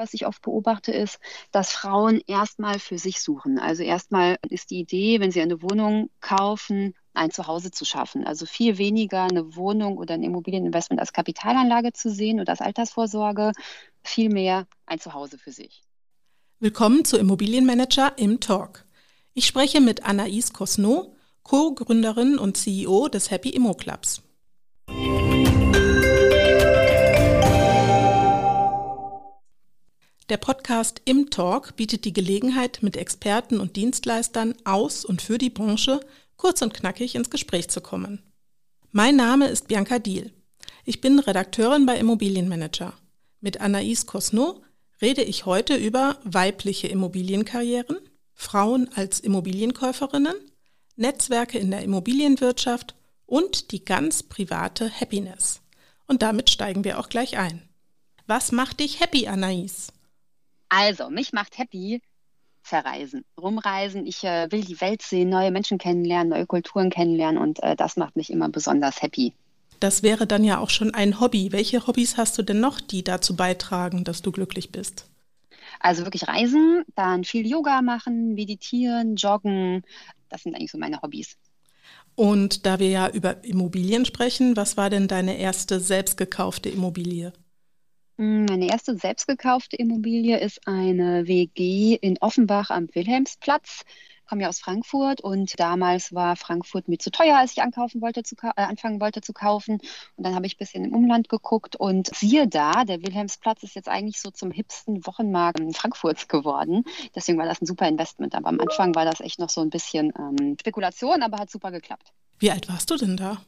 Was ich oft beobachte, ist, dass Frauen erstmal für sich suchen. Also erstmal ist die Idee, wenn sie eine Wohnung kaufen, ein Zuhause zu schaffen. Also viel weniger eine Wohnung oder ein Immobilieninvestment als Kapitalanlage zu sehen oder als Altersvorsorge, viel mehr ein Zuhause für sich. Willkommen zu Immobilienmanager im Talk. Ich spreche mit Anaïs Cosno, Co-Gründerin und CEO des Happy Immo Clubs. Der Podcast Im Talk bietet die Gelegenheit, mit Experten und Dienstleistern aus und für die Branche kurz und knackig ins Gespräch zu kommen. Mein Name ist Bianca Diel. Ich bin Redakteurin bei Immobilienmanager. Mit Anaïs Cosno rede ich heute über weibliche Immobilienkarrieren, Frauen als Immobilienkäuferinnen, Netzwerke in der Immobilienwirtschaft und die ganz private Happiness. Und damit steigen wir auch gleich ein. Was macht dich happy, Anaïs? Also, mich macht happy verreisen, rumreisen. Ich äh, will die Welt sehen, neue Menschen kennenlernen, neue Kulturen kennenlernen und äh, das macht mich immer besonders happy. Das wäre dann ja auch schon ein Hobby. Welche Hobbys hast du denn noch, die dazu beitragen, dass du glücklich bist? Also wirklich reisen, dann viel Yoga machen, meditieren, joggen. Das sind eigentlich so meine Hobbys. Und da wir ja über Immobilien sprechen, was war denn deine erste selbst gekaufte Immobilie? Hm, meine erste selbst gekaufte Immobilie ist eine WG in Offenbach am Wilhelmsplatz. Ich komme ja aus Frankfurt und damals war Frankfurt mir zu teuer, als ich ankaufen wollte zu, äh, anfangen wollte zu kaufen. Und dann habe ich ein bisschen im Umland geguckt und siehe da, der Wilhelmsplatz ist jetzt eigentlich so zum hipsten Wochenmarkt Frankfurts geworden. Deswegen war das ein super Investment. Aber am Anfang war das echt noch so ein bisschen ähm, Spekulation, aber hat super geklappt. Wie alt warst du denn da?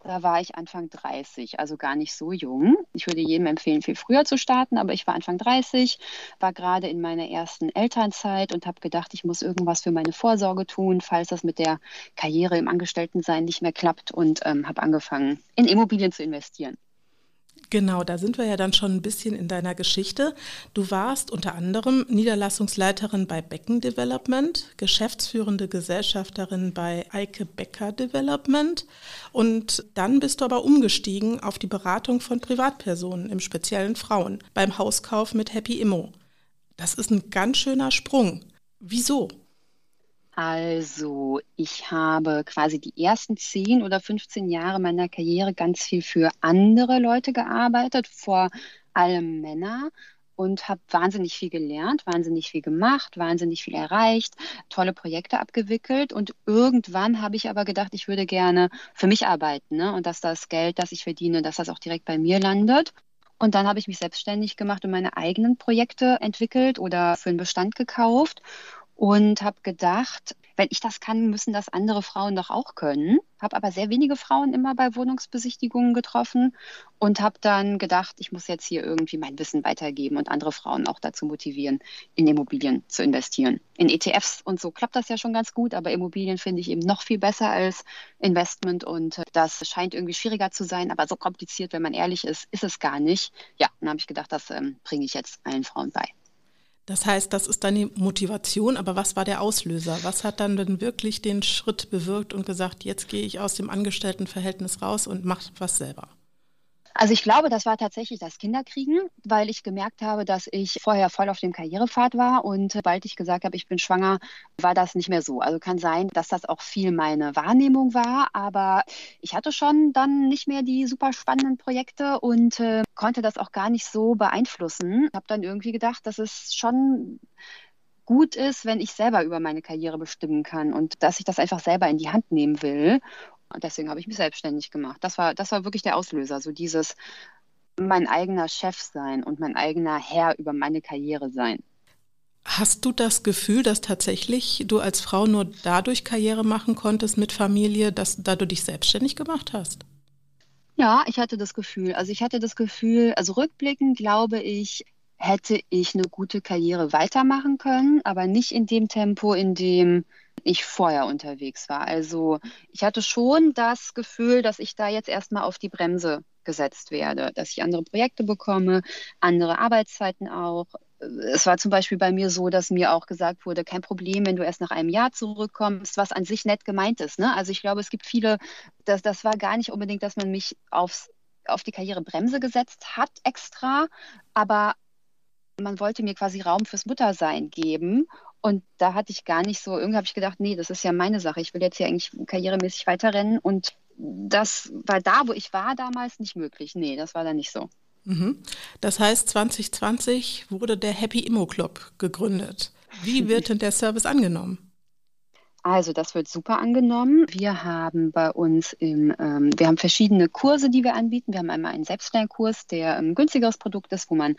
Da war ich Anfang 30, also gar nicht so jung. Ich würde jedem empfehlen, viel früher zu starten, aber ich war Anfang 30, war gerade in meiner ersten Elternzeit und habe gedacht, ich muss irgendwas für meine Vorsorge tun, falls das mit der Karriere im Angestelltensein nicht mehr klappt und ähm, habe angefangen, in Immobilien zu investieren. Genau, da sind wir ja dann schon ein bisschen in deiner Geschichte. Du warst unter anderem Niederlassungsleiterin bei Becken Development, geschäftsführende Gesellschafterin bei Eike Becker Development und dann bist du aber umgestiegen auf die Beratung von Privatpersonen, im speziellen Frauen, beim Hauskauf mit Happy Immo. Das ist ein ganz schöner Sprung. Wieso? Also, ich habe quasi die ersten 10 oder 15 Jahre meiner Karriere ganz viel für andere Leute gearbeitet, vor allem Männer und habe wahnsinnig viel gelernt, wahnsinnig viel gemacht, wahnsinnig viel erreicht, tolle Projekte abgewickelt und irgendwann habe ich aber gedacht, ich würde gerne für mich arbeiten ne? und dass das Geld, das ich verdiene, dass das auch direkt bei mir landet. Und dann habe ich mich selbstständig gemacht und meine eigenen Projekte entwickelt oder für einen Bestand gekauft und habe gedacht, wenn ich das kann, müssen das andere Frauen doch auch können. Habe aber sehr wenige Frauen immer bei Wohnungsbesichtigungen getroffen und habe dann gedacht, ich muss jetzt hier irgendwie mein Wissen weitergeben und andere Frauen auch dazu motivieren, in Immobilien zu investieren. In ETFs und so klappt das ja schon ganz gut, aber Immobilien finde ich eben noch viel besser als Investment und das scheint irgendwie schwieriger zu sein, aber so kompliziert, wenn man ehrlich ist, ist es gar nicht. Ja, dann habe ich gedacht, das ähm, bringe ich jetzt allen Frauen bei. Das heißt, das ist deine Motivation, aber was war der Auslöser? Was hat dann denn wirklich den Schritt bewirkt und gesagt, jetzt gehe ich aus dem Angestelltenverhältnis raus und mache was selber? Also ich glaube, das war tatsächlich das Kinderkriegen, weil ich gemerkt habe, dass ich vorher voll auf dem Karrierepfad war und sobald ich gesagt habe, ich bin schwanger, war das nicht mehr so. Also kann sein, dass das auch viel meine Wahrnehmung war, aber ich hatte schon dann nicht mehr die super spannenden Projekte und äh, konnte das auch gar nicht so beeinflussen. Ich habe dann irgendwie gedacht, dass es schon gut ist, wenn ich selber über meine Karriere bestimmen kann und dass ich das einfach selber in die Hand nehmen will. Und deswegen habe ich mich selbstständig gemacht. Das war, das war wirklich der Auslöser, so dieses mein eigener Chef sein und mein eigener Herr über meine Karriere sein. Hast du das Gefühl, dass tatsächlich du als Frau nur dadurch Karriere machen konntest mit Familie, dass da du dich selbstständig gemacht hast? Ja, ich hatte das Gefühl. Also ich hatte das Gefühl, also rückblickend glaube ich, hätte ich eine gute Karriere weitermachen können, aber nicht in dem Tempo, in dem ich vorher unterwegs war. Also ich hatte schon das Gefühl, dass ich da jetzt erstmal auf die Bremse gesetzt werde, dass ich andere Projekte bekomme, andere Arbeitszeiten auch. Es war zum Beispiel bei mir so, dass mir auch gesagt wurde, kein Problem, wenn du erst nach einem Jahr zurückkommst, was an sich nett gemeint ist. Ne? Also ich glaube, es gibt viele, das, das war gar nicht unbedingt, dass man mich aufs, auf die Karrierebremse gesetzt hat extra, aber man wollte mir quasi Raum fürs Muttersein geben. Und da hatte ich gar nicht so, irgendwie habe ich gedacht, nee, das ist ja meine Sache. Ich will jetzt hier eigentlich karrieremäßig weiterrennen. Und das war da, wo ich war damals, nicht möglich. Nee, das war da nicht so. Mhm. Das heißt, 2020 wurde der Happy Immo Club gegründet. Wie wird denn der Service angenommen? Also das wird super angenommen. Wir haben bei uns im, ähm, wir haben verschiedene Kurse, die wir anbieten. Wir haben einmal einen Selbstlernkurs, der ein günstigeres Produkt ist, wo man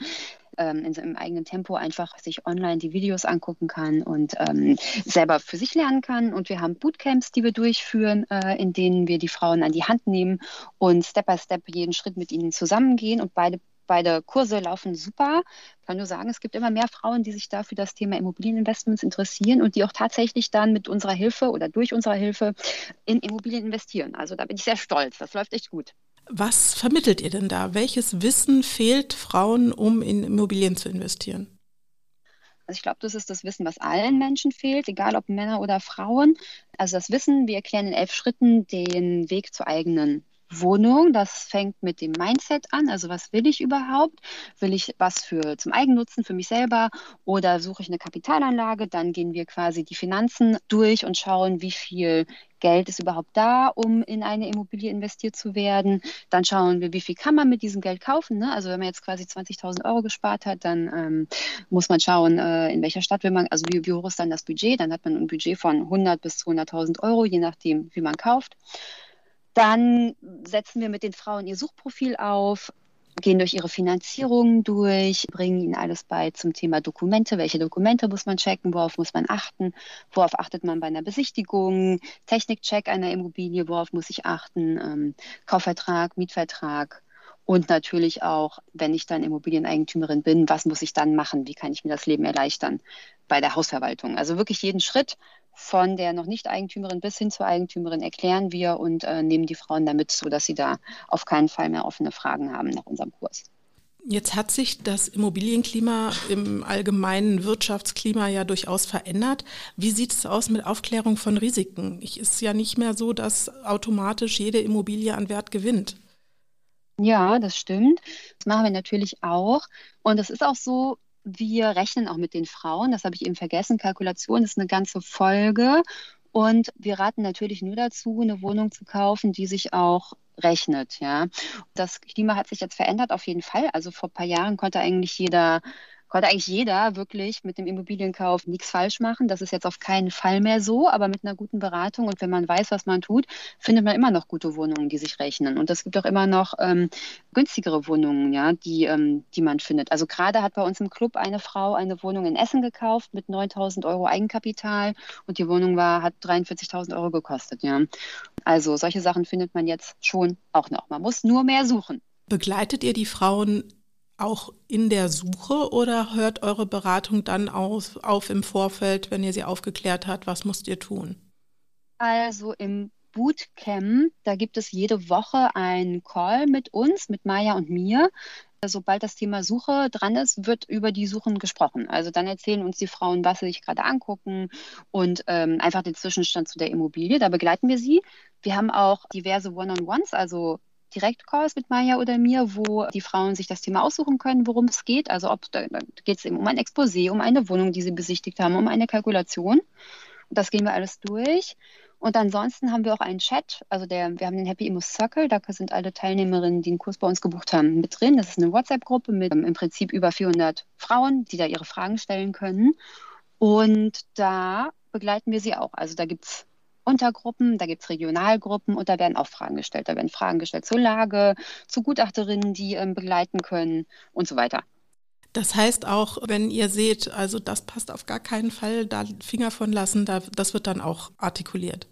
ähm, in seinem eigenen Tempo einfach sich online die Videos angucken kann und ähm, selber für sich lernen kann. Und wir haben Bootcamps, die wir durchführen, äh, in denen wir die Frauen an die Hand nehmen und Step by Step jeden Schritt mit ihnen zusammengehen. Und beide Beide Kurse laufen super. Ich kann nur sagen, es gibt immer mehr Frauen, die sich da für das Thema Immobilieninvestments interessieren und die auch tatsächlich dann mit unserer Hilfe oder durch unsere Hilfe in Immobilien investieren. Also da bin ich sehr stolz. Das läuft echt gut. Was vermittelt ihr denn da? Welches Wissen fehlt Frauen, um in Immobilien zu investieren? Also ich glaube, das ist das Wissen, was allen Menschen fehlt, egal ob Männer oder Frauen. Also das Wissen, wir erklären in elf Schritten den Weg zur eigenen Wohnung. Das fängt mit dem Mindset an. Also was will ich überhaupt? Will ich was für zum Eigennutzen für mich selber oder suche ich eine Kapitalanlage? Dann gehen wir quasi die Finanzen durch und schauen, wie viel Geld ist überhaupt da, um in eine Immobilie investiert zu werden. Dann schauen wir, wie viel kann man mit diesem Geld kaufen. Ne? Also wenn man jetzt quasi 20.000 Euro gespart hat, dann ähm, muss man schauen, äh, in welcher Stadt will man, also wie, wie hoch ist dann das Budget. Dann hat man ein Budget von 100 bis 200.000 Euro, je nachdem, wie man kauft. Dann setzen wir mit den Frauen ihr Suchprofil auf, gehen durch ihre Finanzierung durch, bringen ihnen alles bei zum Thema Dokumente. Welche Dokumente muss man checken? Worauf muss man achten? Worauf achtet man bei einer Besichtigung? Technikcheck einer Immobilie, worauf muss ich achten? Ähm, Kaufvertrag, Mietvertrag. Und natürlich auch, wenn ich dann Immobilieneigentümerin bin, was muss ich dann machen? Wie kann ich mir das Leben erleichtern bei der Hausverwaltung? Also wirklich jeden Schritt von der noch nicht Eigentümerin bis hin zur Eigentümerin erklären wir und äh, nehmen die Frauen damit, sodass sie da auf keinen Fall mehr offene Fragen haben nach unserem Kurs. Jetzt hat sich das Immobilienklima im allgemeinen Wirtschaftsklima ja durchaus verändert. Wie sieht es aus mit Aufklärung von Risiken? Es ist ja nicht mehr so, dass automatisch jede Immobilie an Wert gewinnt. Ja, das stimmt. Das machen wir natürlich auch. Und es ist auch so, wir rechnen auch mit den Frauen, das habe ich eben vergessen. Kalkulation ist eine ganze Folge. Und wir raten natürlich nur dazu, eine Wohnung zu kaufen, die sich auch rechnet. Ja. Das Klima hat sich jetzt verändert, auf jeden Fall. Also vor ein paar Jahren konnte eigentlich jeder konnte eigentlich jeder wirklich mit dem Immobilienkauf nichts falsch machen. Das ist jetzt auf keinen Fall mehr so, aber mit einer guten Beratung und wenn man weiß, was man tut, findet man immer noch gute Wohnungen, die sich rechnen. Und es gibt auch immer noch ähm, günstigere Wohnungen, ja, die, ähm, die man findet. Also gerade hat bei uns im Club eine Frau eine Wohnung in Essen gekauft mit 9000 Euro Eigenkapital und die Wohnung war, hat 43.000 Euro gekostet, ja. Also solche Sachen findet man jetzt schon auch noch. Man muss nur mehr suchen. Begleitet ihr die Frauen auch in der Suche oder hört eure Beratung dann auf, auf im Vorfeld, wenn ihr sie aufgeklärt habt, was müsst ihr tun? Also im Bootcamp, da gibt es jede Woche einen Call mit uns, mit Maya und mir. Sobald das Thema Suche dran ist, wird über die Suchen gesprochen. Also dann erzählen uns die Frauen, was sie sich gerade angucken und ähm, einfach den Zwischenstand zu der Immobilie. Da begleiten wir sie. Wir haben auch diverse One-on-Ones, also Direktcalls mit Maya oder mir, wo die Frauen sich das Thema aussuchen können, worum es geht. Also ob da, da geht es eben um ein Exposé, um eine Wohnung, die sie besichtigt haben, um eine Kalkulation. Das gehen wir alles durch. Und ansonsten haben wir auch einen Chat, also der, wir haben den Happy Immo Circle, da sind alle Teilnehmerinnen, die einen Kurs bei uns gebucht haben, mit drin. Das ist eine WhatsApp-Gruppe mit im Prinzip über 400 Frauen, die da ihre Fragen stellen können. Und da begleiten wir sie auch. Also da gibt es Untergruppen, da gibt es Regionalgruppen und da werden auch Fragen gestellt. Da werden Fragen gestellt zur Lage, zu Gutachterinnen, die ähm, begleiten können und so weiter. Das heißt auch, wenn ihr seht, also das passt auf gar keinen Fall, da Finger von lassen, da, das wird dann auch artikuliert.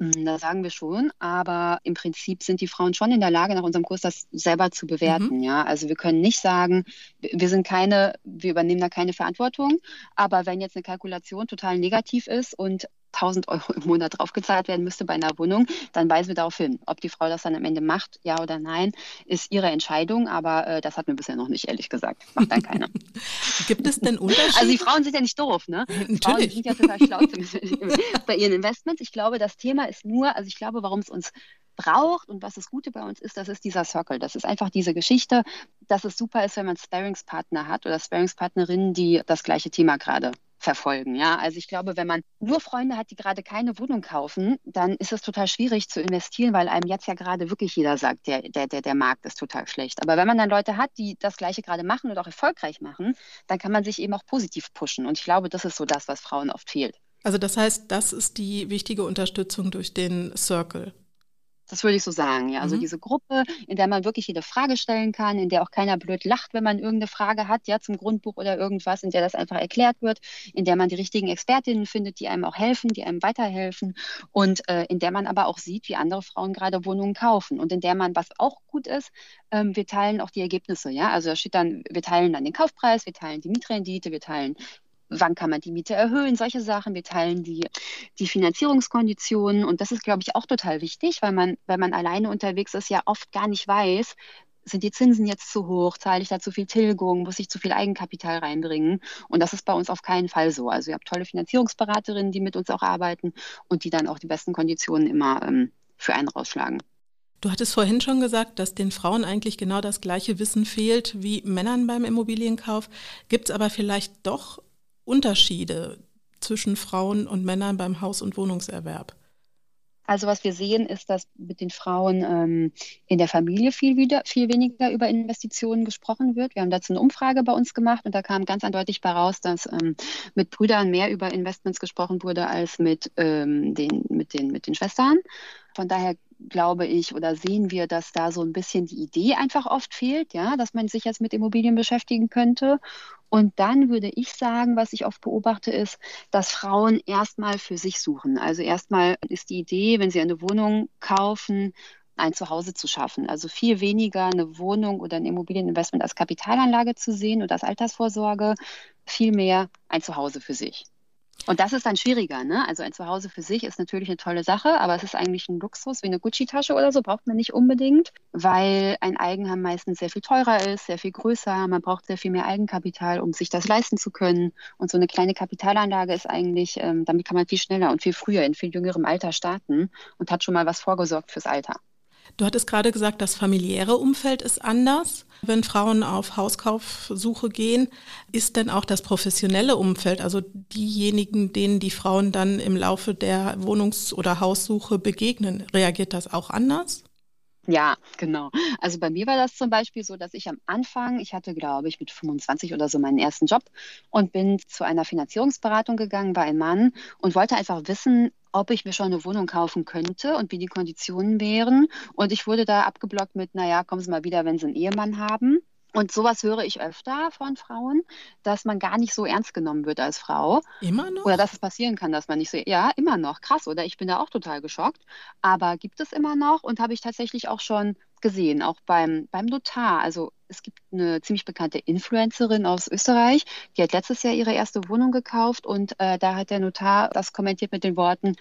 Hm, das sagen wir schon, aber im Prinzip sind die Frauen schon in der Lage, nach unserem Kurs das selber zu bewerten. Mhm. Ja, also wir können nicht sagen, wir sind keine, wir übernehmen da keine Verantwortung. Aber wenn jetzt eine Kalkulation total negativ ist und 1000 Euro im Monat draufgezahlt werden müsste bei einer Wohnung, dann weisen wir darauf hin. Ob die Frau das dann am Ende macht, ja oder nein, ist ihre Entscheidung, aber äh, das hat mir bisher noch nicht, ehrlich gesagt. Macht dann keiner. Gibt es denn Unterschiede? Also die Frauen sind ja nicht doof, ne? Natürlich. Frauen sind ja total schlau bei ihren Investments. Ich glaube, das Thema ist nur, also ich glaube, warum es uns braucht und was das Gute bei uns ist, das ist dieser Circle. Das ist einfach diese Geschichte, dass es super ist, wenn man Sparingspartner hat oder Sparingspartnerinnen, die das gleiche Thema gerade verfolgen. Ja, also ich glaube, wenn man nur Freunde hat, die gerade keine Wohnung kaufen, dann ist es total schwierig zu investieren, weil einem jetzt ja gerade wirklich jeder sagt, der, der, der, der Markt ist total schlecht. Aber wenn man dann Leute hat, die das Gleiche gerade machen und auch erfolgreich machen, dann kann man sich eben auch positiv pushen. Und ich glaube, das ist so das, was Frauen oft fehlt. Also das heißt, das ist die wichtige Unterstützung durch den Circle. Das würde ich so sagen, ja. Also mhm. diese Gruppe, in der man wirklich jede Frage stellen kann, in der auch keiner blöd lacht, wenn man irgendeine Frage hat, ja, zum Grundbuch oder irgendwas, in der das einfach erklärt wird, in der man die richtigen Expertinnen findet, die einem auch helfen, die einem weiterhelfen und äh, in der man aber auch sieht, wie andere Frauen gerade Wohnungen kaufen und in der man, was auch gut ist, ähm, wir teilen auch die Ergebnisse, ja. Also da steht dann, wir teilen dann den Kaufpreis, wir teilen die Mietrendite, wir teilen wann kann man die Miete erhöhen, solche Sachen. Wir teilen die, die Finanzierungskonditionen und das ist, glaube ich, auch total wichtig, weil man, wenn man alleine unterwegs ist, ja oft gar nicht weiß, sind die Zinsen jetzt zu hoch, zahle ich da zu viel Tilgung, muss ich zu viel Eigenkapital reinbringen? Und das ist bei uns auf keinen Fall so. Also ihr habt tolle Finanzierungsberaterinnen, die mit uns auch arbeiten und die dann auch die besten Konditionen immer ähm, für einen rausschlagen. Du hattest vorhin schon gesagt, dass den Frauen eigentlich genau das gleiche Wissen fehlt wie Männern beim Immobilienkauf. Gibt es aber vielleicht doch Unterschiede zwischen Frauen und Männern beim Haus- und Wohnungserwerb? Also was wir sehen, ist, dass mit den Frauen ähm, in der Familie viel, wieder, viel weniger über Investitionen gesprochen wird. Wir haben dazu eine Umfrage bei uns gemacht und da kam ganz eindeutig bei raus, dass ähm, mit Brüdern mehr über Investments gesprochen wurde als mit, ähm, den, mit, den, mit den Schwestern. Von daher glaube ich, oder sehen wir, dass da so ein bisschen die Idee einfach oft fehlt, ja, dass man sich jetzt mit Immobilien beschäftigen könnte. Und dann würde ich sagen, was ich oft beobachte, ist, dass Frauen erstmal für sich suchen. Also erstmal ist die Idee, wenn sie eine Wohnung kaufen, ein Zuhause zu schaffen. Also viel weniger eine Wohnung oder ein Immobilieninvestment als Kapitalanlage zu sehen oder als Altersvorsorge, viel mehr ein Zuhause für sich. Und das ist dann schwieriger. Ne? Also ein Zuhause für sich ist natürlich eine tolle Sache, aber es ist eigentlich ein Luxus wie eine Gucci-Tasche oder so, braucht man nicht unbedingt, weil ein Eigenheim meistens sehr viel teurer ist, sehr viel größer. Man braucht sehr viel mehr Eigenkapital, um sich das leisten zu können. Und so eine kleine Kapitalanlage ist eigentlich, ähm, damit kann man viel schneller und viel früher, in viel jüngerem Alter starten und hat schon mal was vorgesorgt fürs Alter. Du hattest gerade gesagt, das familiäre Umfeld ist anders. Wenn Frauen auf Hauskaufsuche gehen, ist denn auch das professionelle Umfeld, also diejenigen, denen die Frauen dann im Laufe der Wohnungs- oder Haussuche begegnen, reagiert das auch anders? Ja, genau. Also bei mir war das zum Beispiel so, dass ich am Anfang, ich hatte, glaube ich, mit 25 oder so meinen ersten Job und bin zu einer Finanzierungsberatung gegangen bei einem Mann und wollte einfach wissen, ob ich mir schon eine Wohnung kaufen könnte und wie die Konditionen wären. Und ich wurde da abgeblockt mit, naja, kommen Sie mal wieder, wenn Sie einen Ehemann haben. Und sowas höre ich öfter von Frauen, dass man gar nicht so ernst genommen wird als Frau. Immer noch? Oder dass es passieren kann, dass man nicht so, ja, immer noch. Krass, oder? Ich bin da auch total geschockt. Aber gibt es immer noch und habe ich tatsächlich auch schon gesehen, auch beim, beim Notar. Also es gibt eine ziemlich bekannte Influencerin aus Österreich, die hat letztes Jahr ihre erste Wohnung gekauft und äh, da hat der Notar das kommentiert mit den Worten,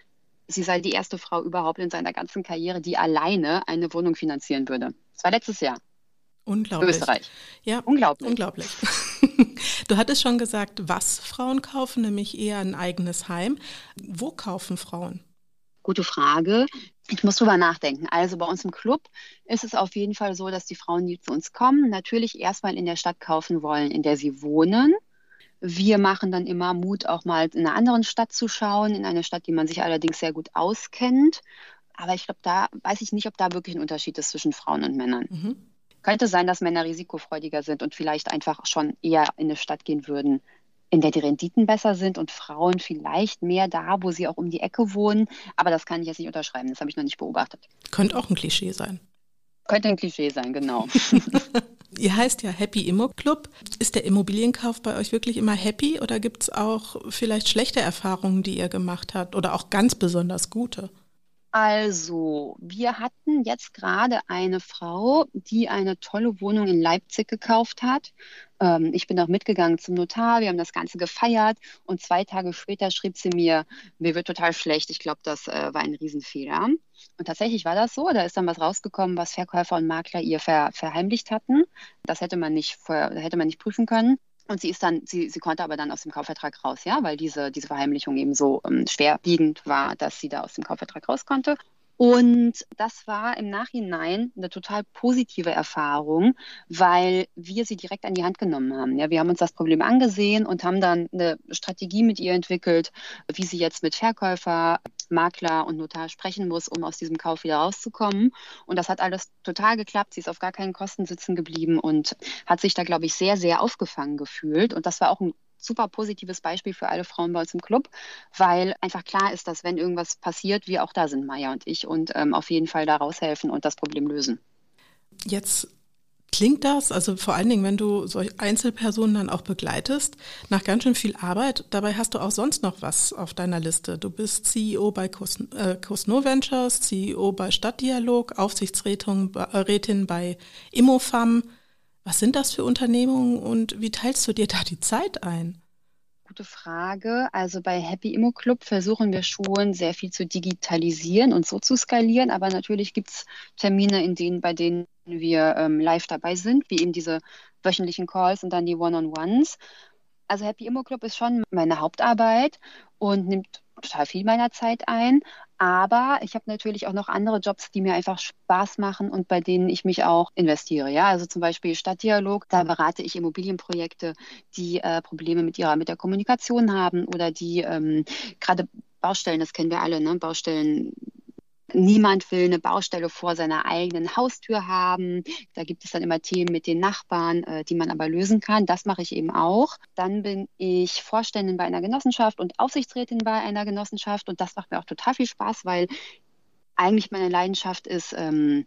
sie sei die erste Frau überhaupt in seiner ganzen Karriere, die alleine eine Wohnung finanzieren würde. Das war letztes Jahr. Unglaublich. Österreich. Ja, unglaublich. Unglaublich. Du hattest schon gesagt, was Frauen kaufen, nämlich eher ein eigenes Heim. Wo kaufen Frauen? Gute Frage. Ich muss drüber nachdenken. Also bei uns im Club ist es auf jeden Fall so, dass die Frauen, die zu uns kommen, natürlich erstmal in der Stadt kaufen wollen, in der sie wohnen. Wir machen dann immer Mut, auch mal in einer anderen Stadt zu schauen, in eine Stadt, die man sich allerdings sehr gut auskennt. Aber ich glaube, da weiß ich nicht, ob da wirklich ein Unterschied ist zwischen Frauen und Männern. Mhm. Könnte sein, dass Männer risikofreudiger sind und vielleicht einfach schon eher in eine Stadt gehen würden, in der die Renditen besser sind und Frauen vielleicht mehr da, wo sie auch um die Ecke wohnen. Aber das kann ich jetzt nicht unterschreiben, das habe ich noch nicht beobachtet. Könnte auch ein Klischee sein. Könnte ein Klischee sein, genau. Ihr heißt ja Happy Immo Club. Ist der Immobilienkauf bei euch wirklich immer happy oder gibt es auch vielleicht schlechte Erfahrungen, die ihr gemacht habt oder auch ganz besonders gute? Also, wir hatten jetzt gerade eine Frau, die eine tolle Wohnung in Leipzig gekauft hat. Ähm, ich bin auch mitgegangen zum Notar, wir haben das Ganze gefeiert und zwei Tage später schrieb sie mir, mir wird total schlecht. Ich glaube, das äh, war ein Riesenfehler. Und tatsächlich war das so. Da ist dann was rausgekommen, was Verkäufer und Makler ihr ver verheimlicht hatten. Das hätte man nicht, hätte man nicht prüfen können. Und sie ist dann, sie, sie konnte aber dann aus dem Kaufvertrag raus, ja, weil diese, diese Verheimlichung eben so ähm, schwerwiegend war, dass sie da aus dem Kaufvertrag raus konnte. Und das war im Nachhinein eine total positive Erfahrung, weil wir sie direkt an die Hand genommen haben. Ja, wir haben uns das Problem angesehen und haben dann eine Strategie mit ihr entwickelt, wie sie jetzt mit Verkäufer, Makler und Notar sprechen muss, um aus diesem Kauf wieder rauszukommen. Und das hat alles total geklappt. Sie ist auf gar keinen Kosten sitzen geblieben und hat sich da, glaube ich, sehr, sehr aufgefangen gefühlt. Und das war auch ein super positives Beispiel für alle Frauen bei uns im Club, weil einfach klar ist, dass wenn irgendwas passiert, wir auch da sind, Maya und ich, und ähm, auf jeden Fall da raushelfen und das Problem lösen. Jetzt klingt das, also vor allen Dingen, wenn du solche Einzelpersonen dann auch begleitest, nach ganz schön viel Arbeit. Dabei hast du auch sonst noch was auf deiner Liste. Du bist CEO bei Cosno äh, Ventures, CEO bei Stadtdialog, Aufsichtsrätin äh, bei Immofam, was sind das für Unternehmungen und wie teilst du dir da die Zeit ein? Gute Frage. Also bei Happy Immo Club versuchen wir schon sehr viel zu digitalisieren und so zu skalieren, aber natürlich gibt es Termine, in denen, bei denen wir ähm, live dabei sind, wie eben diese wöchentlichen Calls und dann die One-on-Ones. Also Happy Immo Club ist schon meine Hauptarbeit und nimmt total viel meiner Zeit ein. Aber ich habe natürlich auch noch andere Jobs, die mir einfach Spaß machen und bei denen ich mich auch investiere. Ja, also zum Beispiel Stadtdialog, da berate ich Immobilienprojekte, die äh, Probleme mit ihrer mit der Kommunikation haben oder die ähm, gerade Baustellen, das kennen wir alle, ne? Baustellen Niemand will eine Baustelle vor seiner eigenen Haustür haben. Da gibt es dann immer Themen mit den Nachbarn, äh, die man aber lösen kann. Das mache ich eben auch. Dann bin ich Vorständin bei einer Genossenschaft und Aufsichtsrätin bei einer Genossenschaft. Und das macht mir auch total viel Spaß, weil eigentlich meine Leidenschaft ist, ähm,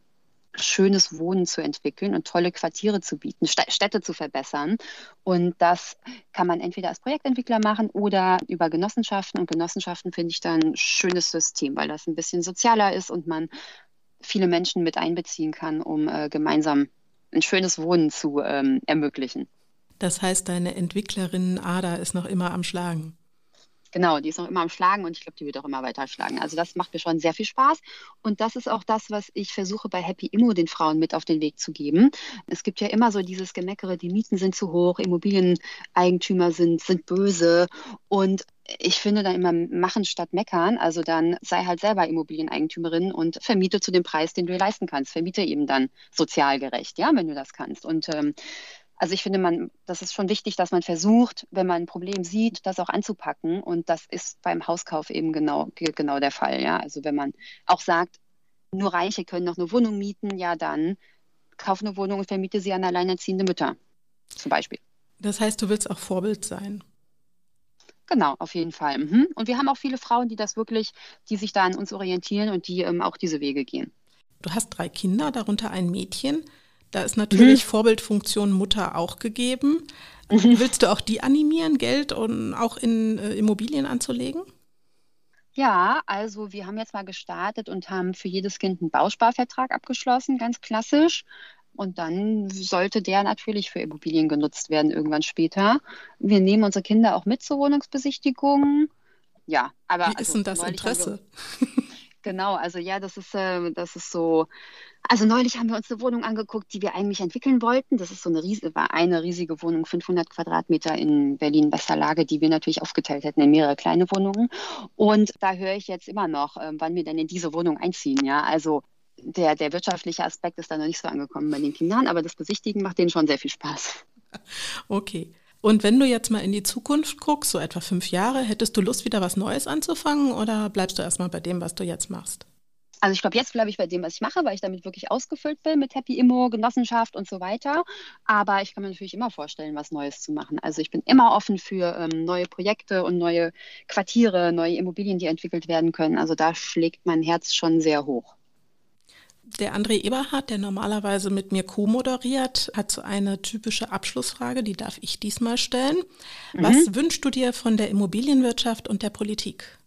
schönes Wohnen zu entwickeln und tolle Quartiere zu bieten, Städte zu verbessern. Und das kann man entweder als Projektentwickler machen oder über Genossenschaften. Und Genossenschaften finde ich dann ein schönes System, weil das ein bisschen sozialer ist und man viele Menschen mit einbeziehen kann, um äh, gemeinsam ein schönes Wohnen zu ähm, ermöglichen. Das heißt, deine Entwicklerinnen-Ader ist noch immer am Schlagen. Genau, die ist noch immer am Schlagen und ich glaube, die wird auch immer weiter schlagen. Also das macht mir schon sehr viel Spaß. Und das ist auch das, was ich versuche bei Happy Immo den Frauen mit auf den Weg zu geben. Es gibt ja immer so dieses Gemeckere, die Mieten sind zu hoch, Immobilieneigentümer sind, sind böse. Und ich finde dann immer machen statt meckern. Also dann sei halt selber Immobilieneigentümerin und vermiete zu dem Preis, den du leisten kannst. Vermiete eben dann sozial gerecht, ja, wenn du das kannst. Und ähm, also ich finde, man, das ist schon wichtig, dass man versucht, wenn man ein Problem sieht, das auch anzupacken. Und das ist beim Hauskauf eben genau, genau der Fall. Ja? Also wenn man auch sagt, nur Reiche können noch eine Wohnung mieten, ja dann kauf eine Wohnung und vermiete sie an alleinerziehende Mütter zum Beispiel. Das heißt, du willst auch Vorbild sein. Genau, auf jeden Fall. Mhm. Und wir haben auch viele Frauen, die das wirklich, die sich da an uns orientieren und die ähm, auch diese Wege gehen. Du hast drei Kinder, darunter ein Mädchen. Da ist natürlich mhm. Vorbildfunktion Mutter auch gegeben. Mhm. Willst du auch die animieren, Geld und auch in äh, Immobilien anzulegen? Ja, also wir haben jetzt mal gestartet und haben für jedes Kind einen Bausparvertrag abgeschlossen, ganz klassisch. Und dann sollte der natürlich für Immobilien genutzt werden irgendwann später. Wir nehmen unsere Kinder auch mit zur Wohnungsbesichtigung. Ja, aber. Wie also, ist denn das Interesse? Genau, also ja, das ist, äh, das ist so. Also neulich haben wir uns eine Wohnung angeguckt, die wir eigentlich entwickeln wollten. Das ist so eine, riesige, war eine riesige Wohnung, 500 Quadratmeter in Berlin-Westerlage, die wir natürlich aufgeteilt hätten in mehrere kleine Wohnungen. Und da höre ich jetzt immer noch, äh, wann wir denn in diese Wohnung einziehen. Ja, also der, der wirtschaftliche Aspekt ist da noch nicht so angekommen bei den Kindern, aber das Besichtigen macht denen schon sehr viel Spaß. Okay. Und wenn du jetzt mal in die Zukunft guckst, so etwa fünf Jahre, hättest du Lust, wieder was Neues anzufangen oder bleibst du erstmal bei dem, was du jetzt machst? Also ich glaube, jetzt bleibe ich bei dem, was ich mache, weil ich damit wirklich ausgefüllt bin mit Happy Immo, Genossenschaft und so weiter. Aber ich kann mir natürlich immer vorstellen, was Neues zu machen. Also ich bin immer offen für ähm, neue Projekte und neue Quartiere, neue Immobilien, die entwickelt werden können. Also da schlägt mein Herz schon sehr hoch. Der André Eberhardt, der normalerweise mit mir co-moderiert, hat so eine typische Abschlussfrage, die darf ich diesmal stellen. Mhm. Was wünschst du dir von der Immobilienwirtschaft und der Politik?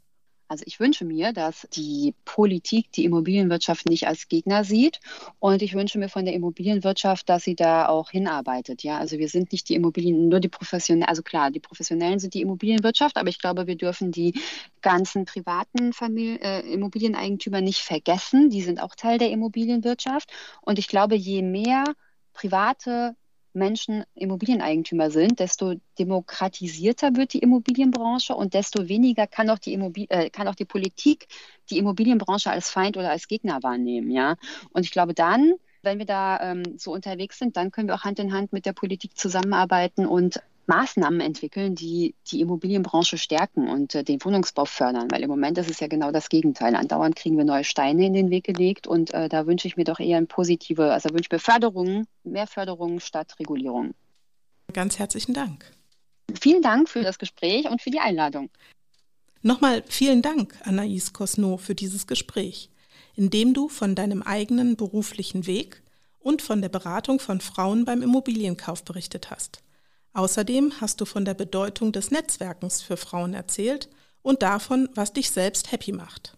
Also ich wünsche mir, dass die Politik die Immobilienwirtschaft nicht als Gegner sieht und ich wünsche mir von der Immobilienwirtschaft, dass sie da auch hinarbeitet. Ja, also wir sind nicht die Immobilien, nur die Professionellen, also klar, die Professionellen sind die Immobilienwirtschaft, aber ich glaube, wir dürfen die ganzen privaten Familie, äh, Immobilieneigentümer nicht vergessen. Die sind auch Teil der Immobilienwirtschaft und ich glaube, je mehr private Menschen Immobilieneigentümer sind, desto demokratisierter wird die Immobilienbranche und desto weniger kann auch die, Immobil äh, kann auch die Politik die Immobilienbranche als Feind oder als Gegner wahrnehmen. Ja? Und ich glaube, dann wenn wir da ähm, so unterwegs sind, dann können wir auch Hand in Hand mit der Politik zusammenarbeiten und Maßnahmen entwickeln, die die Immobilienbranche stärken und äh, den Wohnungsbau fördern. Weil im Moment ist es ja genau das Gegenteil. Andauernd kriegen wir neue Steine in den Weg gelegt und äh, da wünsche ich mir doch eher eine positive, also wünsche ich mir Förderung, mehr Förderung statt Regulierung. Ganz herzlichen Dank. Vielen Dank für das Gespräch und für die Einladung. Nochmal vielen Dank, Anaïs Cosno, für dieses Gespräch indem du von deinem eigenen beruflichen Weg und von der Beratung von Frauen beim Immobilienkauf berichtet hast. Außerdem hast du von der Bedeutung des Netzwerkens für Frauen erzählt und davon, was dich selbst happy macht.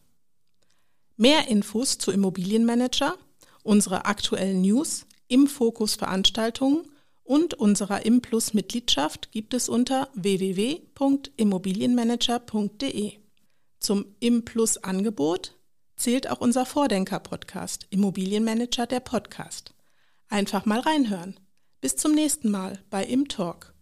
Mehr Infos zu Immobilienmanager, unsere aktuellen News, im Fokus Veranstaltungen und unserer Implus Mitgliedschaft gibt es unter www.immobilienmanager.de. Zum Implus Angebot zählt auch unser Vordenker-Podcast, Immobilienmanager der Podcast. Einfach mal reinhören. Bis zum nächsten Mal bei Im Talk.